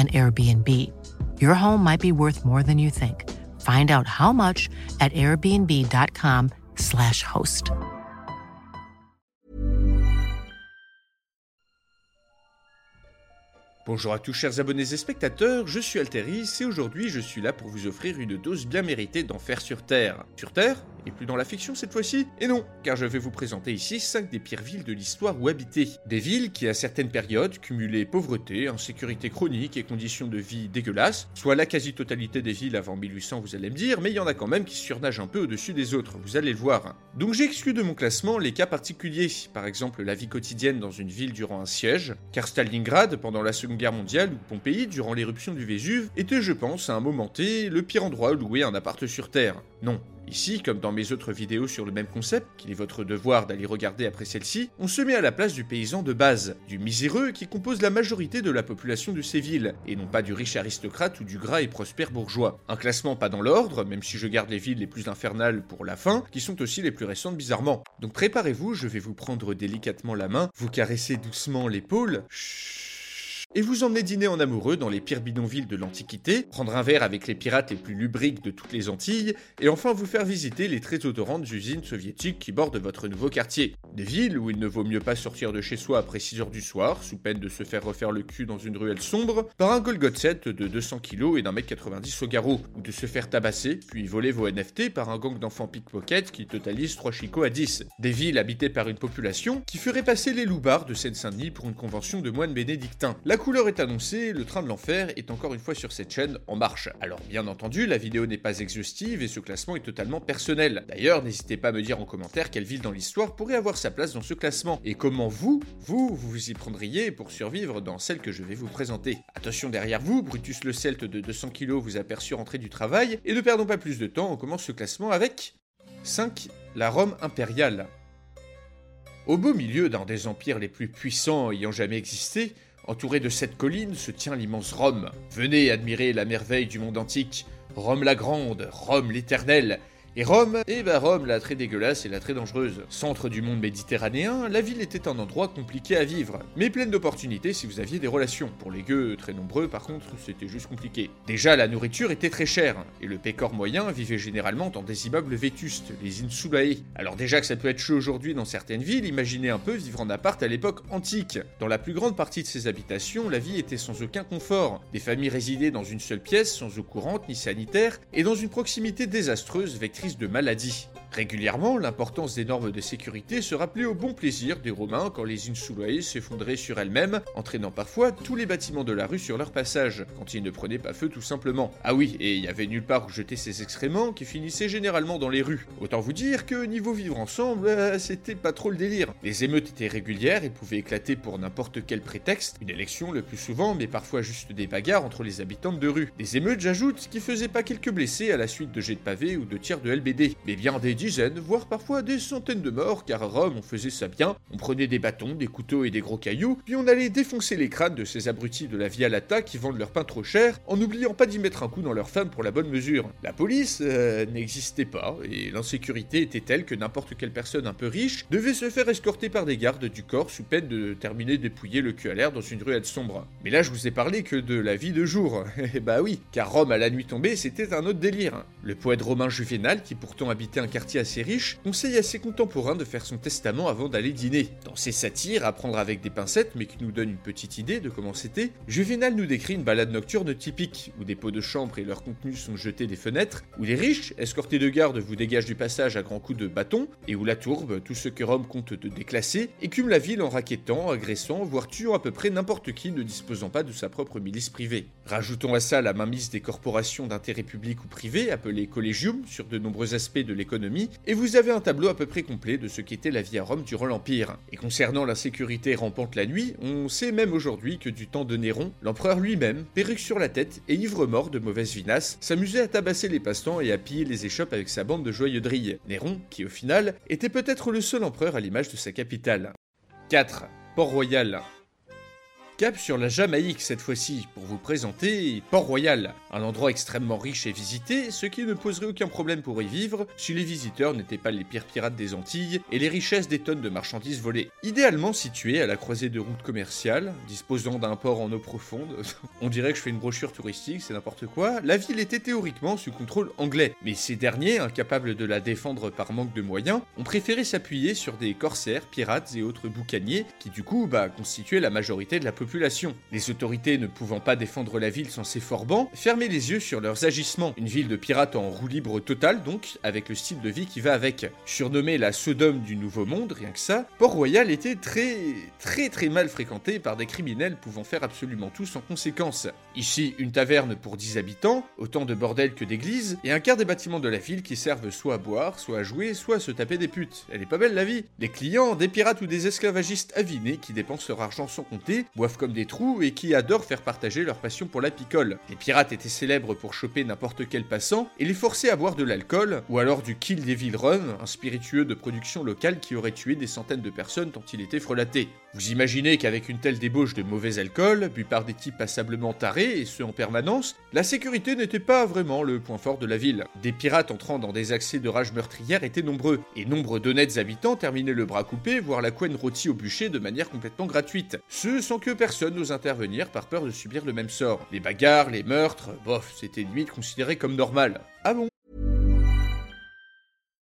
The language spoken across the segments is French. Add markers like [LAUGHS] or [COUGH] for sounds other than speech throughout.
an Airbnb. Your home might be worth more than you think. Find out how much at airbnb.com/slash host. Bonjour à tous chers abonnés et spectateurs, je suis Alteris et aujourd'hui je suis là pour vous offrir une dose bien méritée d'enfer sur Terre. Sur Terre et plus dans la fiction cette fois-ci Et non, car je vais vous présenter ici 5 des pires villes de l'histoire où habiter. Des villes qui à certaines périodes cumulaient pauvreté, insécurité chronique et conditions de vie dégueulasses, soit la quasi-totalité des villes avant 1800 vous allez me dire, mais il y en a quand même qui surnagent un peu au-dessus des autres, vous allez le voir. Donc j'ai exclu de mon classement les cas particuliers, par exemple la vie quotidienne dans une ville durant un siège, car Stalingrad pendant la Seconde Guerre mondiale ou Pompéi durant l'éruption du Vésuve était je pense à un moment T le pire endroit où louer un appart sur Terre. Non, Ici, comme dans mes autres vidéos sur le même concept, qu'il est votre devoir d'aller regarder après celle-ci, on se met à la place du paysan de base, du miséreux qui compose la majorité de la population de ces villes, et non pas du riche aristocrate ou du gras et prospère bourgeois. Un classement pas dans l'ordre, même si je garde les villes les plus infernales pour la fin, qui sont aussi les plus récentes bizarrement. Donc préparez-vous, je vais vous prendre délicatement la main, vous caresser doucement l'épaule. Chut et vous emmener dîner en amoureux dans les pires bidonvilles de l'Antiquité, prendre un verre avec les pirates les plus lubriques de toutes les Antilles, et enfin vous faire visiter les très odorantes usines soviétiques qui bordent votre nouveau quartier. Des villes où il ne vaut mieux pas sortir de chez soi après 6h du soir, sous peine de se faire refaire le cul dans une ruelle sombre, par un Golgotset de 200 kg et d'un mètre 90 au garrot, ou de se faire tabasser, puis voler vos NFT par un gang d'enfants pickpocket qui totalise 3 chicots à 10. Des villes habitées par une population qui ferait passer les loupards de Seine-Saint-Denis pour une convention de moines bénédictins. Couleur est annoncée, le train de l'enfer est encore une fois sur cette chaîne en marche. Alors bien entendu, la vidéo n'est pas exhaustive et ce classement est totalement personnel. D'ailleurs, n'hésitez pas à me dire en commentaire quelle ville dans l'histoire pourrait avoir sa place dans ce classement et comment vous, vous, vous y prendriez pour survivre dans celle que je vais vous présenter? Attention derrière vous, Brutus le Celte de 200 kg vous aperçut rentrer du travail et ne perdons pas plus de temps, on commence ce classement avec 5. La Rome impériale. Au beau milieu d'un des empires les plus puissants ayant jamais existé, Entouré de cette colline se tient l'immense Rome. Venez admirer la merveille du monde antique. Rome la grande, Rome l'éternelle, et Rome Eh ben Rome, la très dégueulasse et la très dangereuse. Centre du monde méditerranéen, la ville était un endroit compliqué à vivre, mais pleine d'opportunités si vous aviez des relations. Pour les gueux très nombreux, par contre, c'était juste compliqué. Déjà, la nourriture était très chère, et le pécor moyen vivait généralement dans des immeubles vétustes, les insulae. Alors déjà que ça peut être chaud aujourd'hui dans certaines villes, imaginez un peu vivre en appart à l'époque antique. Dans la plus grande partie de ces habitations, la vie était sans aucun confort. Des familles résidaient dans une seule pièce, sans eau courante ni sanitaire, et dans une proximité désastreuse de maladie. Régulièrement, l'importance des normes de sécurité se rappelait au bon plaisir des Romains quand les insulae s'effondraient sur elles-mêmes, entraînant parfois tous les bâtiments de la rue sur leur passage, quand ils ne prenaient pas feu tout simplement. Ah oui, et il y avait nulle part où jeter ces excréments qui finissaient généralement dans les rues. Autant vous dire que niveau vivre ensemble, euh, c'était pas trop le délire. Les émeutes étaient régulières et pouvaient éclater pour n'importe quel prétexte, une élection le plus souvent, mais parfois juste des bagarres entre les habitants de rue. Des émeutes, j'ajoute, qui faisaient pas quelques blessés à la suite de jets de pavés ou de tirs de LBD, mais bien des dizaines, voire parfois des centaines de morts, car à Rome on faisait ça bien, on prenait des bâtons, des couteaux et des gros cailloux, puis on allait défoncer les crânes de ces abrutis de la Via Lata qui vendent leur pain trop cher, en n'oubliant pas d'y mettre un coup dans leur femme pour la bonne mesure. La police euh, n'existait pas, et l'insécurité était telle que n'importe quelle personne un peu riche devait se faire escorter par des gardes du corps sous peine de terminer dépouiller le cul à l'air dans une ruelle sombre. Mais là je vous ai parlé que de la vie de jour, [LAUGHS] et bah oui, car Rome à la nuit tombée c'était un autre délire. Le poète romain Juvénal, qui pourtant habitait un quartier assez riche, conseille à ses contemporains de faire son testament avant d'aller dîner. Dans ses satires, à prendre avec des pincettes, mais qui nous donnent une petite idée de comment c'était, Juvénal nous décrit une balade nocturne typique, où des pots de chambre et leurs contenus sont jetés des fenêtres, où les riches, escortés de gardes, vous dégagent du passage à grands coups de bâton, et où la tourbe, tout ce que Rome compte de déclasser, écume la ville en raquettant, agressant, voire tuant à peu près n'importe qui ne disposant pas de sa propre milice privée. Rajoutons à ça la mainmise des corporations d'intérêt public ou privé, appelées collegium, sur de nombreux aspects de l'économie, et vous avez un tableau à peu près complet de ce qu'était la vie à Rome durant l'Empire. Et concernant l'insécurité rampante la nuit, on sait même aujourd'hui que du temps de Néron, l'empereur lui-même, perruque sur la tête et ivre-mort de mauvaise vinasse, s'amusait à tabasser les passants et à piller les échoppes avec sa bande de joyeux drilles. Néron, qui au final, était peut-être le seul empereur à l'image de sa capitale. 4. Port-Royal. Cap sur la Jamaïque cette fois-ci pour vous présenter Port-Royal, un endroit extrêmement riche et visité, ce qui ne poserait aucun problème pour y vivre si les visiteurs n'étaient pas les pires pirates des Antilles et les richesses des tonnes de marchandises volées. Idéalement situé à la croisée de routes commerciales, disposant d'un port en eau profonde, [LAUGHS] on dirait que je fais une brochure touristique, c'est n'importe quoi, la ville était théoriquement sous contrôle anglais, mais ces derniers, incapables de la défendre par manque de moyens, ont préféré s'appuyer sur des corsaires, pirates et autres boucaniers qui du coup bah, constituaient la majorité de la population les autorités ne pouvant pas défendre la ville sans ses forbans, fermaient les yeux sur leurs agissements. Une ville de pirates en roue libre totale donc, avec le style de vie qui va avec. Surnommée la Sodome du Nouveau Monde, rien que ça, Port-Royal était très très très mal fréquenté par des criminels pouvant faire absolument tout sans conséquence. Ici, une taverne pour 10 habitants, autant de bordel que d'églises, et un quart des bâtiments de la ville qui servent soit à boire, soit à jouer, soit à se taper des putes. Elle est pas belle la vie. Des clients, des pirates ou des esclavagistes avinés qui dépensent leur argent sans compter, boivent comme des trous et qui adorent faire partager leur passion pour la picole. Les pirates étaient célèbres pour choper n'importe quel passant et les forcer à boire de l'alcool, ou alors du Kill Devil Run, un spiritueux de production locale qui aurait tué des centaines de personnes tant il était frelaté. Vous imaginez qu'avec une telle débauche de mauvais alcool, bu par des types passablement tarés, et ce en permanence, la sécurité n'était pas vraiment le point fort de la ville. Des pirates entrant dans des accès de rage meurtrière étaient nombreux, et nombre d'honnêtes habitants terminaient le bras coupé, voire la couenne rôtie au bûcher de manière complètement gratuite. Ce sans que personne n'ose intervenir par peur de subir le même sort. Les bagarres, les meurtres, bof, c'était limite considéré comme normal. Ah bon?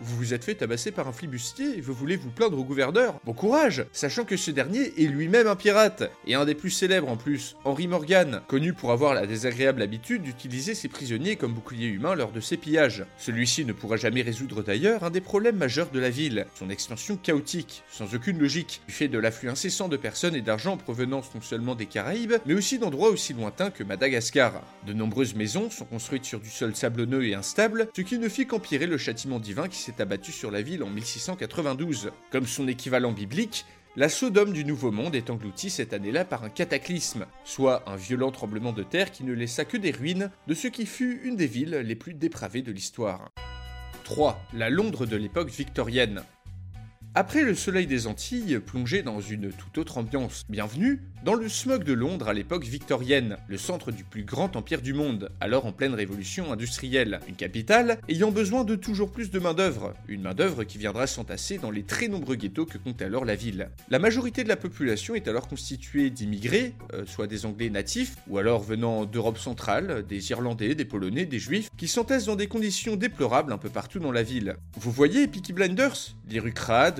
Vous vous êtes fait tabasser par un flibustier et vous voulez vous plaindre au gouverneur Bon courage Sachant que ce dernier est lui-même un pirate, et un des plus célèbres en plus, Henry Morgan, connu pour avoir la désagréable habitude d'utiliser ses prisonniers comme boucliers humains lors de ses pillages. Celui-ci ne pourra jamais résoudre d'ailleurs un des problèmes majeurs de la ville, son expansion chaotique, sans aucune logique, du fait de l'afflux incessant de personnes et d'argent en provenance non seulement des Caraïbes, mais aussi d'endroits aussi lointains que Madagascar. De nombreuses maisons sont construites sur du sol sablonneux et instable, ce qui ne fit qu'empirer le châtiment divin qui s'est abattu sur la ville en 1692. Comme son équivalent biblique, la Sodome du Nouveau Monde est engloutie cette année-là par un cataclysme, soit un violent tremblement de terre qui ne laissa que des ruines de ce qui fut une des villes les plus dépravées de l'histoire. 3. La Londres de l'époque victorienne. Après le soleil des Antilles, plongé dans une toute autre ambiance, bienvenue dans le smog de Londres à l'époque victorienne, le centre du plus grand empire du monde, alors en pleine révolution industrielle, une capitale ayant besoin de toujours plus de main-d'œuvre, une main-d'œuvre qui viendra s'entasser dans les très nombreux ghettos que compte alors la ville. La majorité de la population est alors constituée d'immigrés, euh, soit des Anglais natifs, ou alors venant d'Europe centrale, des Irlandais, des Polonais, des Juifs, qui s'entassent dans des conditions déplorables un peu partout dans la ville. Vous voyez Peaky Blinders? Les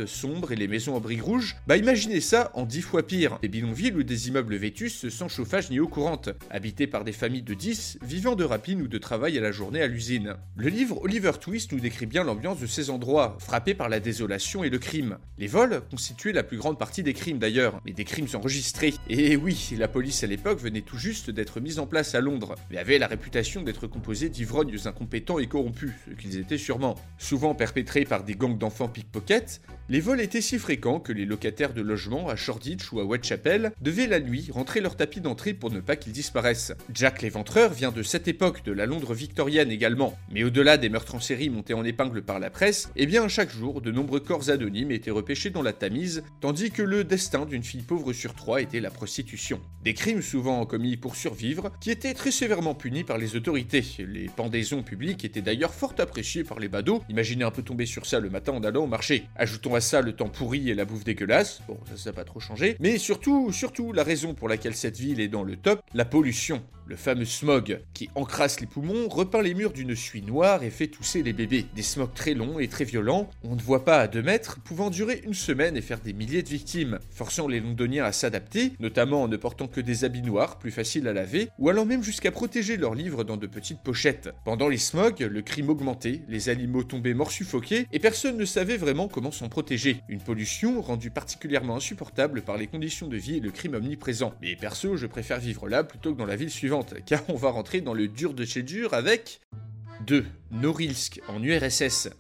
sombres et les maisons en briques rouges, bah imaginez ça en dix fois pire. Des bidonvilles ou des immeubles vétustes sans chauffage ni eau courante, habités par des familles de 10, vivant de rapine ou de travail à la journée à l'usine. Le livre Oliver Twist nous décrit bien l'ambiance de ces endroits, frappés par la désolation et le crime. Les vols constituaient la plus grande partie des crimes d'ailleurs, mais des crimes enregistrés. Et oui, la police à l'époque venait tout juste d'être mise en place à Londres, mais avait la réputation d'être composée d'ivrognes incompétents et corrompus, ce qu'ils étaient sûrement. Souvent perpétrés par des gangs d'enfants pickpockets, les vols étaient si fréquents que les locataires de logements à Shoreditch ou à Whitechapel devaient la nuit rentrer leur tapis d'entrée pour ne pas qu'ils disparaissent. Jack l'éventreur vient de cette époque, de la Londres victorienne également. Mais au-delà des meurtres en série montés en épingle par la presse, eh bien chaque jour, de nombreux corps anonymes étaient repêchés dans la Tamise, tandis que le destin d'une fille pauvre sur trois était la prostitution. Des crimes souvent commis pour survivre, qui étaient très sévèrement punis par les autorités. Les pendaisons publiques étaient d'ailleurs fort appréciées par les badauds. Imaginez un peu tomber sur ça le matin en allant au marché. Ajoutons ça le temps pourri et la bouffe dégueulasse. Bon, ça, ça n'a pas trop changé. Mais surtout, surtout, la raison pour laquelle cette ville est dans le top, la pollution. Le fameux smog, qui encrasse les poumons, repeint les murs d'une suie noire et fait tousser les bébés. Des smogs très longs et très violents, on ne voit pas à 2 mètres, pouvant durer une semaine et faire des milliers de victimes, forçant les londoniens à s'adapter, notamment en ne portant que des habits noirs, plus faciles à laver, ou allant même jusqu'à protéger leurs livres dans de petites pochettes. Pendant les smogs, le crime augmentait, les animaux tombaient morts suffoqués, et personne ne savait vraiment comment s'en protéger. Une pollution rendue particulièrement insupportable par les conditions de vie et le crime omniprésent. Mais perso, je préfère vivre là plutôt que dans la ville suivante car on va rentrer dans le dur de chez dur avec 2. Norilsk, en URSS.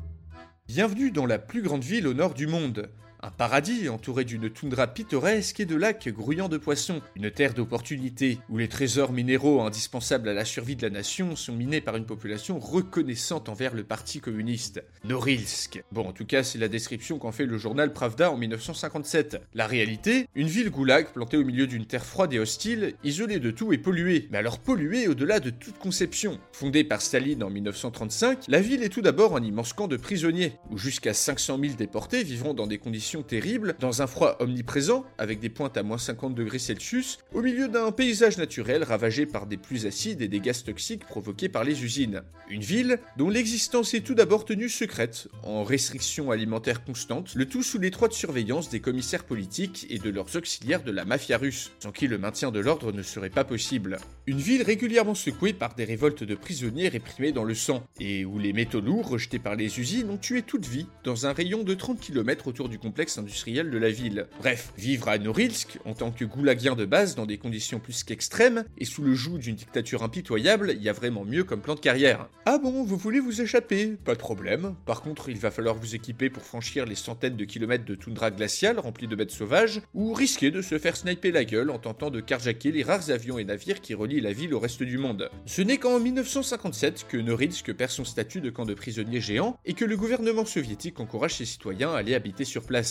Bienvenue dans la plus grande ville au nord du monde. Un paradis entouré d'une toundra pittoresque et de lacs grouillants de poissons. Une terre d'opportunités où les trésors minéraux indispensables à la survie de la nation sont minés par une population reconnaissante envers le parti communiste. Norilsk. Bon, en tout cas, c'est la description qu'en fait le journal Pravda en 1957. La réalité Une ville goulag plantée au milieu d'une terre froide et hostile, isolée de tout et polluée. Mais alors polluée au-delà de toute conception. Fondée par Staline en 1935, la ville est tout d'abord un immense camp de prisonniers, où jusqu'à 500 000 déportés vivront dans des conditions terribles, dans un froid omniprésent, avec des pointes à moins 50 degrés Celsius, au milieu d'un paysage naturel ravagé par des pluies acides et des gaz toxiques provoqués par les usines. Une ville dont l'existence est tout d'abord tenue secrète, en restrictions alimentaires constantes, le tout sous l'étroite surveillance des commissaires politiques et de leurs auxiliaires de la mafia russe, sans qui le maintien de l'ordre ne serait pas possible. Une ville régulièrement secouée par des révoltes de prisonniers réprimés dans le sang, et où les métaux lourds rejetés par les usines ont tué toute vie dans un rayon de 30 km autour du complexe industriel de la ville. Bref, vivre à Norilsk, en tant que goulagien de base, dans des conditions plus qu'extrêmes, et sous le joug d'une dictature impitoyable, il y a vraiment mieux comme plan de carrière. Ah bon, vous voulez vous échapper? Pas de problème. Par contre, il va falloir vous équiper pour franchir les centaines de kilomètres de toundra glaciale remplie de bêtes sauvages, ou risquer de se faire sniper la gueule en tentant de carjacker les rares avions et navires qui relient la ville au reste du monde. Ce n'est qu'en 1957 que Norilsk perd son statut de camp de prisonniers géant et que le gouvernement soviétique encourage ses citoyens à aller habiter sur place.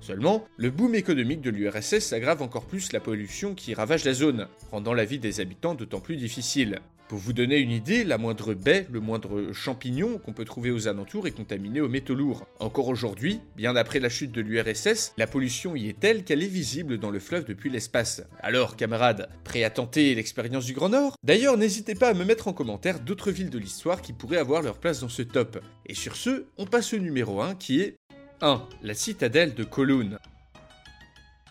Seulement, le boom économique de l'URSS aggrave encore plus la pollution qui ravage la zone, rendant la vie des habitants d'autant plus difficile. Pour vous donner une idée, la moindre baie, le moindre champignon qu'on peut trouver aux alentours est contaminé aux métaux lourds. Encore aujourd'hui, bien après la chute de l'URSS, la pollution y est telle qu'elle est visible dans le fleuve depuis l'espace. Alors, camarades, prêts à tenter l'expérience du Grand Nord? D'ailleurs, n'hésitez pas à me mettre en commentaire d'autres villes de l'histoire qui pourraient avoir leur place dans ce top. Et sur ce, on passe au numéro 1 qui est 1. La citadelle de Kowloon.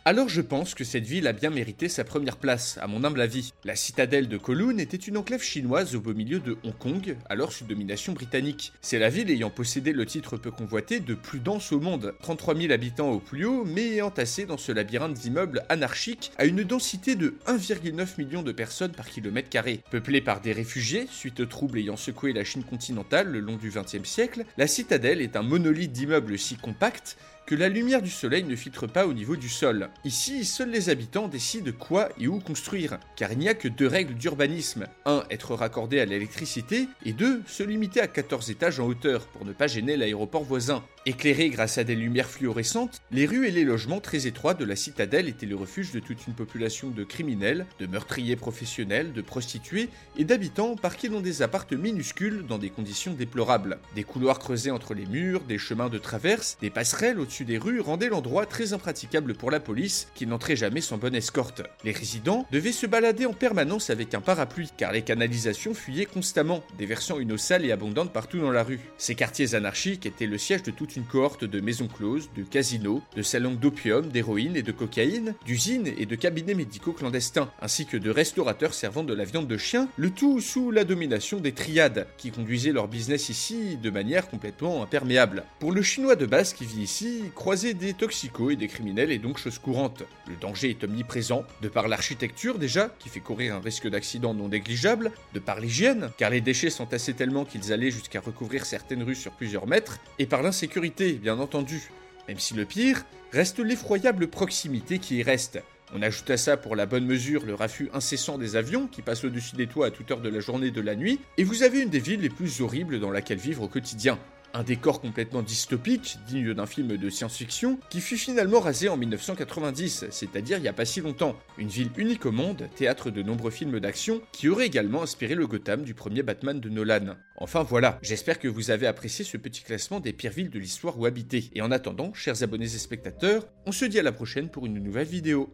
Alors je pense que cette ville a bien mérité sa première place, à mon humble avis. La citadelle de Kowloon était une enclave chinoise au beau milieu de Hong Kong, alors sous domination britannique. C'est la ville ayant possédé le titre peu convoité de plus dense au monde, 33 000 habitants au plus haut, mais entassés dans ce labyrinthe d'immeubles anarchiques à une densité de 1,9 million de personnes par kilomètre carré. Peuplée par des réfugiés, suite aux troubles ayant secoué la Chine continentale le long du XXe siècle, la citadelle est un monolithe d'immeubles si compact la lumière du soleil ne filtre pas au niveau du sol. Ici, seuls les habitants décident quoi et où construire, car il n'y a que deux règles d'urbanisme. 1. Être raccordé à l'électricité, et 2. Se limiter à 14 étages en hauteur pour ne pas gêner l'aéroport voisin. Éclairés grâce à des lumières fluorescentes, les rues et les logements très étroits de la citadelle étaient le refuge de toute une population de criminels, de meurtriers professionnels, de prostituées et d'habitants parqués dans des appartes minuscules dans des conditions déplorables. Des couloirs creusés entre les murs, des chemins de traverse, des passerelles au-dessus des rues rendait l'endroit très impraticable pour la police qui n'entrait jamais sans bonne escorte. Les résidents devaient se balader en permanence avec un parapluie car les canalisations fuyaient constamment, déversant une eau sale et abondante partout dans la rue. Ces quartiers anarchiques étaient le siège de toute une cohorte de maisons closes, de casinos, de salons d'opium, d'héroïne et de cocaïne, d'usines et de cabinets médicaux clandestins, ainsi que de restaurateurs servant de la viande de chien, le tout sous la domination des triades, qui conduisaient leur business ici de manière complètement imperméable. Pour le chinois de base qui vit ici, croiser des toxicos et des criminels est donc chose courante. Le danger est omniprésent, de par l'architecture déjà, qui fait courir un risque d'accident non négligeable, de par l'hygiène, car les déchets sont assez tellement qu'ils allaient jusqu'à recouvrir certaines rues sur plusieurs mètres, et par l'insécurité, bien entendu. Même si le pire reste l'effroyable proximité qui y reste. On ajoute à ça pour la bonne mesure le raffut incessant des avions qui passent au-dessus des toits à toute heure de la journée et de la nuit, et vous avez une des villes les plus horribles dans laquelle vivre au quotidien. Un décor complètement dystopique, digne d'un film de science-fiction, qui fut finalement rasé en 1990, c'est-à-dire il n'y a pas si longtemps. Une ville unique au monde, théâtre de nombreux films d'action, qui aurait également inspiré le Gotham du premier Batman de Nolan. Enfin voilà, j'espère que vous avez apprécié ce petit classement des pires villes de l'histoire où habiter. Et en attendant, chers abonnés et spectateurs, on se dit à la prochaine pour une nouvelle vidéo.